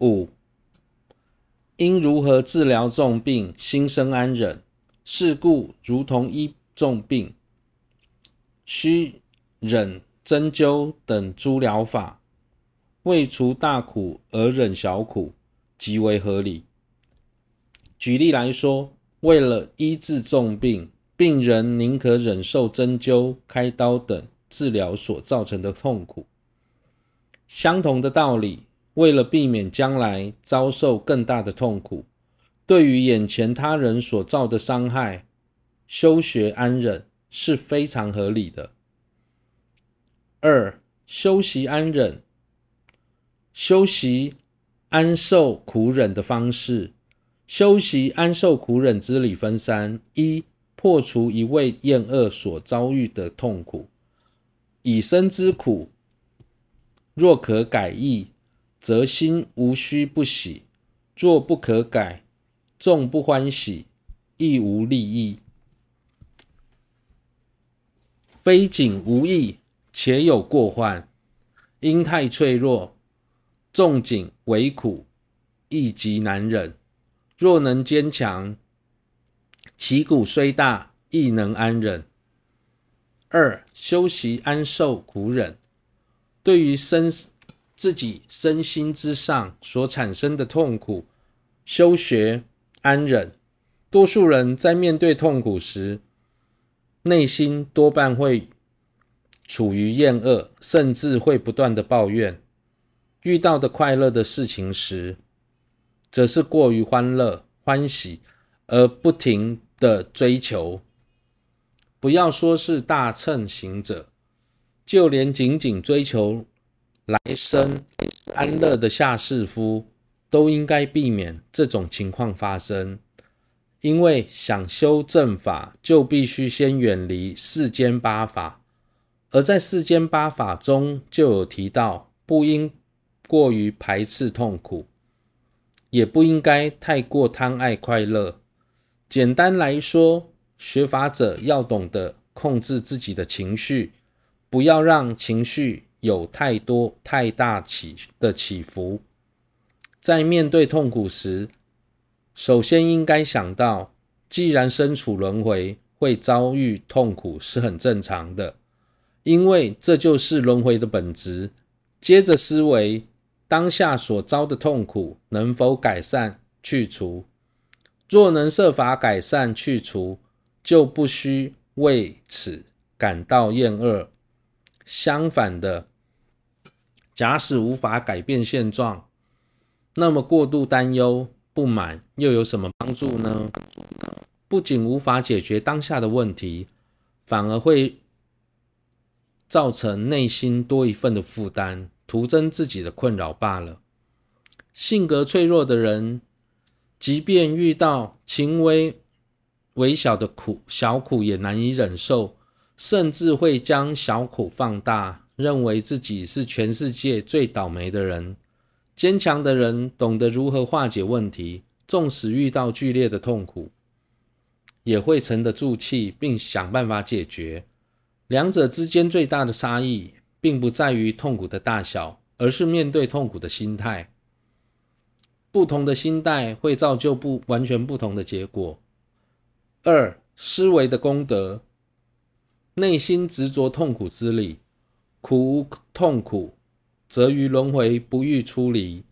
五、应如何治疗重病，心生安忍？是故如同医重病，需忍针灸等诸疗法，为除大苦而忍小苦，极为合理。举例来说，为了医治重病，病人宁可忍受针灸、开刀等治疗所造成的痛苦。相同的道理，为了避免将来遭受更大的痛苦，对于眼前他人所造的伤害，修学安忍是非常合理的。二、修习安忍，修习安受苦忍的方式，修习安受苦忍之理分三：一、破除一味厌恶所遭遇的痛苦，以生之苦，若可改易，则心无须不喜；若不可改，纵不欢喜，亦无利益。非仅无益，且有过患，因太脆弱，纵仅为苦，亦极难忍。若能坚强，其苦虽大，亦能安忍。二、修习安受苦忍，对于生死自己身心之上所产生的痛苦，修学安忍。多数人在面对痛苦时，内心多半会处于厌恶，甚至会不断的抱怨；遇到的快乐的事情时，则是过于欢乐、欢喜，而不停的追求。不要说是大乘行者，就连仅仅追求来生安乐的下士夫，都应该避免这种情况发生。因为想修正法，就必须先远离世间八法，而在世间八法中就有提到，不应过于排斥痛苦，也不应该太过贪爱快乐。简单来说，学法者要懂得控制自己的情绪，不要让情绪有太多太大起的起伏。在面对痛苦时，首先应该想到，既然身处轮回，会遭遇痛苦是很正常的，因为这就是轮回的本质。接着思维当下所遭的痛苦能否改善去除，若能设法改善去除，就不需为此感到厌恶。相反的，假使无法改变现状，那么过度担忧。不满又有什么帮助呢？不仅无法解决当下的问题，反而会造成内心多一份的负担，徒增自己的困扰罢了。性格脆弱的人，即便遇到轻微微小的苦小苦也难以忍受，甚至会将小苦放大，认为自己是全世界最倒霉的人。坚强的人懂得如何化解问题，纵使遇到剧烈的痛苦，也会沉得住气，并想办法解决。两者之间最大的差异，并不在于痛苦的大小，而是面对痛苦的心态。不同的心态会造就不完全不同的结果。二、思维的功德，内心执着痛苦之理，苦无痛苦。则于轮回不欲出离，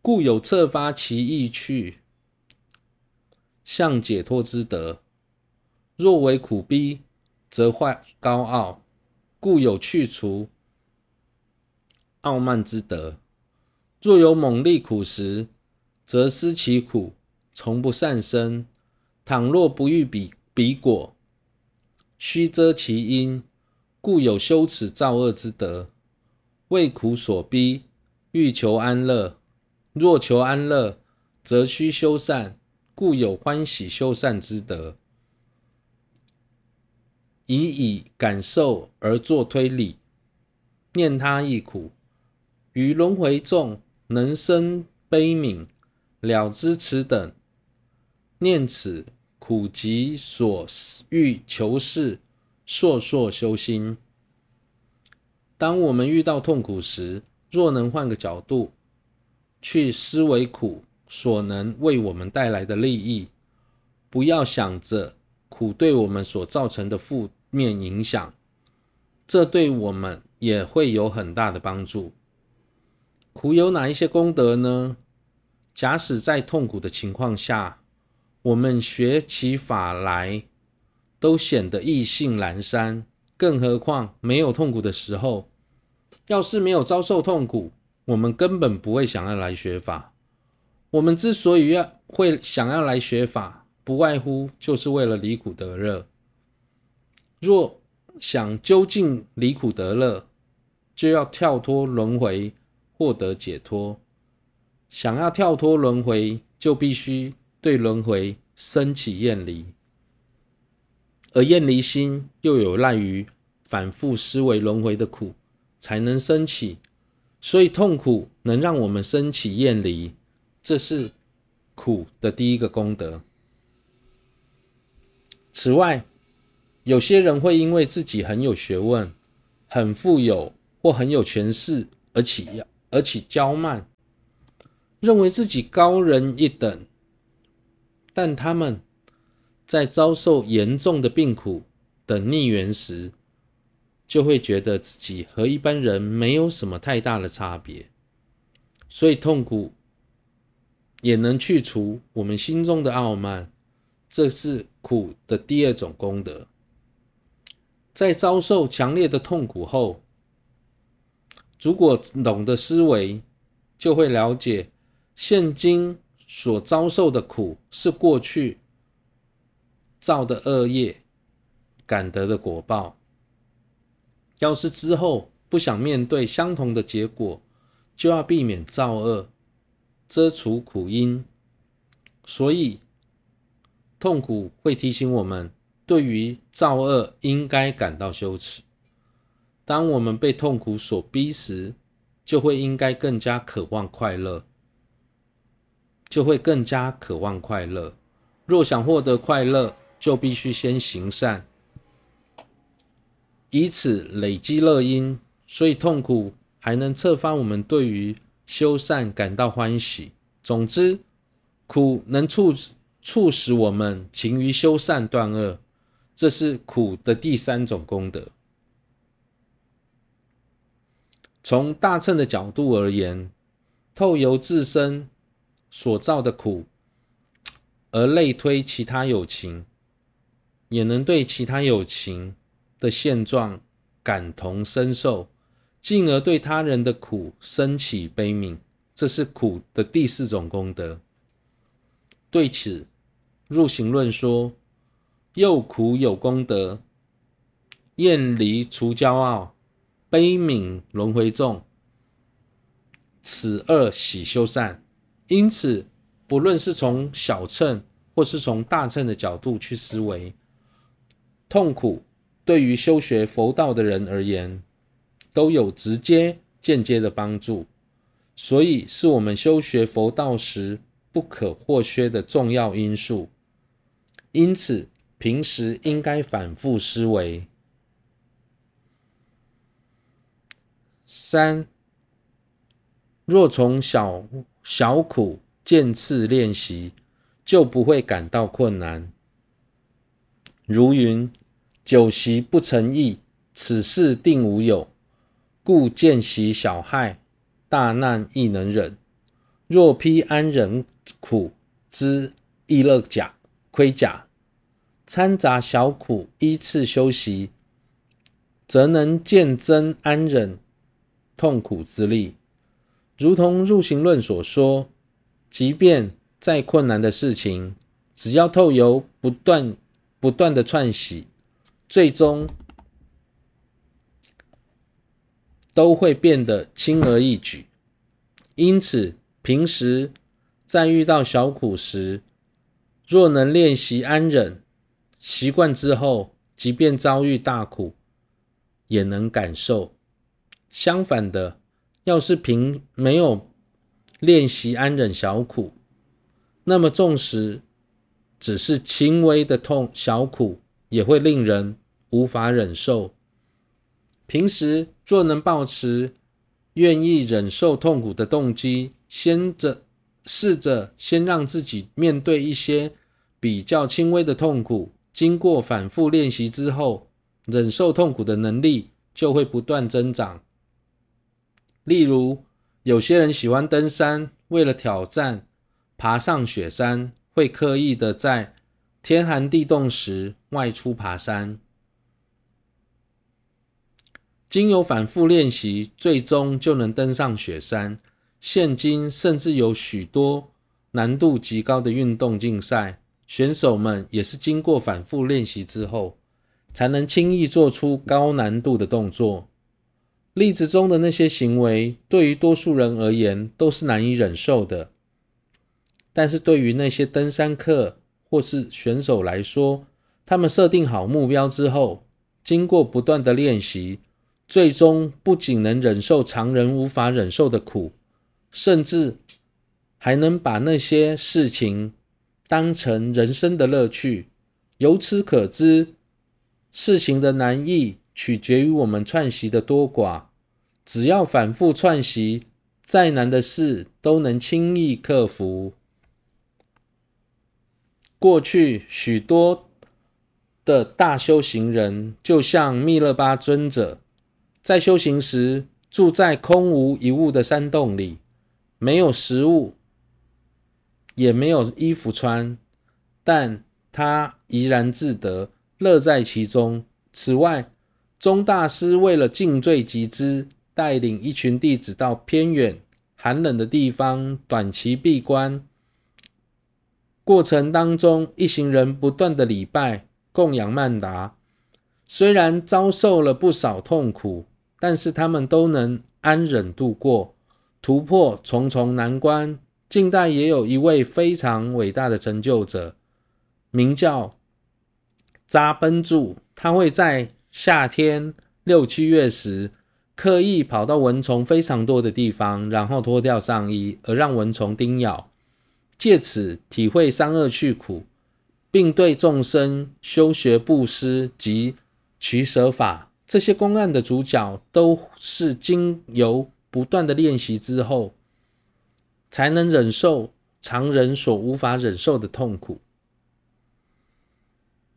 故有侧发其意去向解脱之德；若为苦逼，则坏高傲，故有去除傲慢之德；若有猛力苦时，则思其苦，从不善生。倘若不欲彼彼果，须遮其因，故有羞耻造恶之德。为苦所逼，欲求安乐；若求安乐，则须修善，故有欢喜修善之德。以以感受而作推理，念他亦苦，于轮回众能生悲悯，了知此等，念此苦集所欲求事，数数修心。当我们遇到痛苦时，若能换个角度，去思维苦所能为我们带来的利益，不要想着苦对我们所造成的负面影响，这对我们也会有很大的帮助。苦有哪一些功德呢？假使在痛苦的情况下，我们学起法来都显得意兴阑珊，更何况没有痛苦的时候，要是没有遭受痛苦，我们根本不会想要来学法。我们之所以要会想要来学法，不外乎就是为了离苦得乐。若想究竟离苦得乐，就要跳脱轮回。获得解脱，想要跳脱轮回，就必须对轮回升起厌离，而厌离心又有赖于反复思维轮回的苦，才能升起。所以痛苦能让我们升起厌离，这是苦的第一个功德。此外，有些人会因为自己很有学问、很富有或很有权势而起。而起骄慢，认为自己高人一等，但他们在遭受严重的病苦等逆缘时，就会觉得自己和一般人没有什么太大的差别，所以痛苦也能去除我们心中的傲慢，这是苦的第二种功德。在遭受强烈的痛苦后，如果懂得思维，就会了解现今所遭受的苦是过去造的恶业感得的果报。要是之后不想面对相同的结果，就要避免造恶，遮除苦因。所以，痛苦会提醒我们，对于造恶应该感到羞耻。当我们被痛苦所逼时，就会应该更加渴望快乐，就会更加渴望快乐。若想获得快乐，就必须先行善，以此累积乐因。所以痛苦还能策发我们对于修善感到欢喜。总之，苦能促促使我们勤于修善断恶，这是苦的第三种功德。从大乘的角度而言，透由自身所造的苦，而类推其他有情，也能对其他有情的现状感同身受，进而对他人的苦生起悲悯，这是苦的第四种功德。对此，入行论说：又苦有功德，厌离除骄傲。悲悯轮回众，此二喜修善。因此，不论是从小乘或是从大乘的角度去思维，痛苦对于修学佛道的人而言，都有直接、间接的帮助，所以是我们修学佛道时不可或缺的重要因素。因此，平时应该反复思维。三，若从小小苦渐次练习，就不会感到困难。如云：久习不成意，此事定无有。故见习小害，大难亦能忍。若披安忍苦之意乐甲盔甲，掺杂小苦依次修习，则能见真安忍。痛苦之力，如同入行论所说，即便再困难的事情，只要透由不断不断的串习，最终都会变得轻而易举。因此，平时在遇到小苦时，若能练习安忍，习惯之后，即便遭遇大苦，也能感受。相反的，要是平没有练习安忍小苦，那么纵使只是轻微的痛小苦，也会令人无法忍受。平时若能保持愿意忍受痛苦的动机，先着试着先让自己面对一些比较轻微的痛苦，经过反复练习之后，忍受痛苦的能力就会不断增长。例如，有些人喜欢登山，为了挑战爬上雪山，会刻意的在天寒地冻时外出爬山。经由反复练习，最终就能登上雪山。现今甚至有许多难度极高的运动竞赛，选手们也是经过反复练习之后，才能轻易做出高难度的动作。例子中的那些行为，对于多数人而言都是难以忍受的，但是对于那些登山客或是选手来说，他们设定好目标之后，经过不断的练习。最终不仅能忍受常人无法忍受的苦，甚至还能把那些事情当成人生的乐趣。由此可知，事情的难易取决于我们串习的多寡。只要反复串习，再难的事都能轻易克服。过去许多的大修行人，就像密勒巴尊者。在修行时，住在空无一物的山洞里，没有食物，也没有衣服穿，但他怡然自得，乐在其中。此外，宗大师为了尽罪集资，带领一群弟子到偏远、寒冷的地方短期闭关，过程当中，一行人不断的礼拜、供养曼达，虽然遭受了不少痛苦。但是他们都能安忍度过，突破重重难关。近代也有一位非常伟大的成就者，名叫扎奔柱。他会在夏天六七月时，刻意跑到蚊虫非常多的地方，然后脱掉上衣，而让蚊虫叮咬，借此体会三恶趣苦，并对众生修学布施及取舍法。这些公案的主角都是经由不断的练习之后，才能忍受常人所无法忍受的痛苦。